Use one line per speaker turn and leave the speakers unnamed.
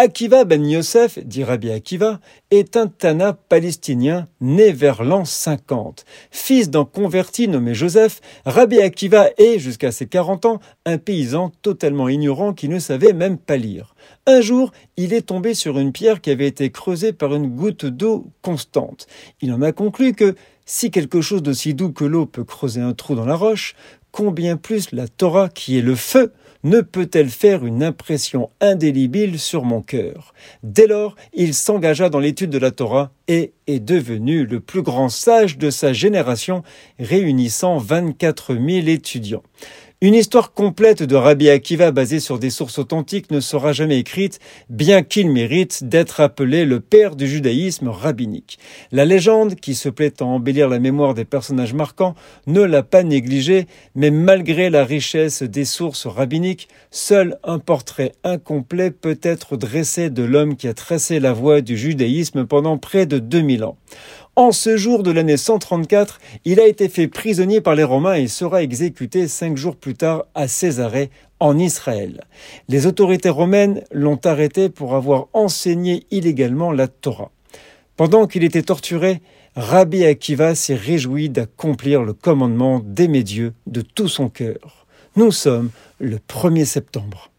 Akiva ben Yosef, dit Rabbi Akiva, est un Tana palestinien né vers l'an 50. Fils d'un converti nommé Joseph, Rabbi Akiva est, jusqu'à ses 40 ans, un paysan totalement ignorant qui ne savait même pas lire. Un jour, il est tombé sur une pierre qui avait été creusée par une goutte d'eau constante. Il en a conclu que si quelque chose d'aussi doux que l'eau peut creuser un trou dans la roche, combien plus la Torah, qui est le feu, ne peut-elle faire une impression indélébile sur mon cœur Dès lors, il s'engagea dans l'étude de la Torah et est devenu le plus grand sage de sa génération, réunissant 24 000 étudiants. Une histoire complète de Rabbi Akiva basée sur des sources authentiques ne sera jamais écrite, bien qu'il mérite d'être appelé le père du judaïsme rabbinique. La légende, qui se plaît à embellir la mémoire des personnages marquants, ne l'a pas négligé, mais malgré la richesse des sources rabbiniques, seul un portrait incomplet peut être dressé de l'homme qui a tracé la voie du judaïsme pendant près de 2000 ans. En ce jour de l'année 134, il a été fait prisonnier par les Romains et sera exécuté cinq jours plus tard à Césarée, en Israël. Les autorités romaines l'ont arrêté pour avoir enseigné illégalement la Torah. Pendant qu'il était torturé, Rabbi Akiva s'est réjoui d'accomplir le commandement d'aimer Dieu de tout son cœur. Nous sommes le 1er septembre.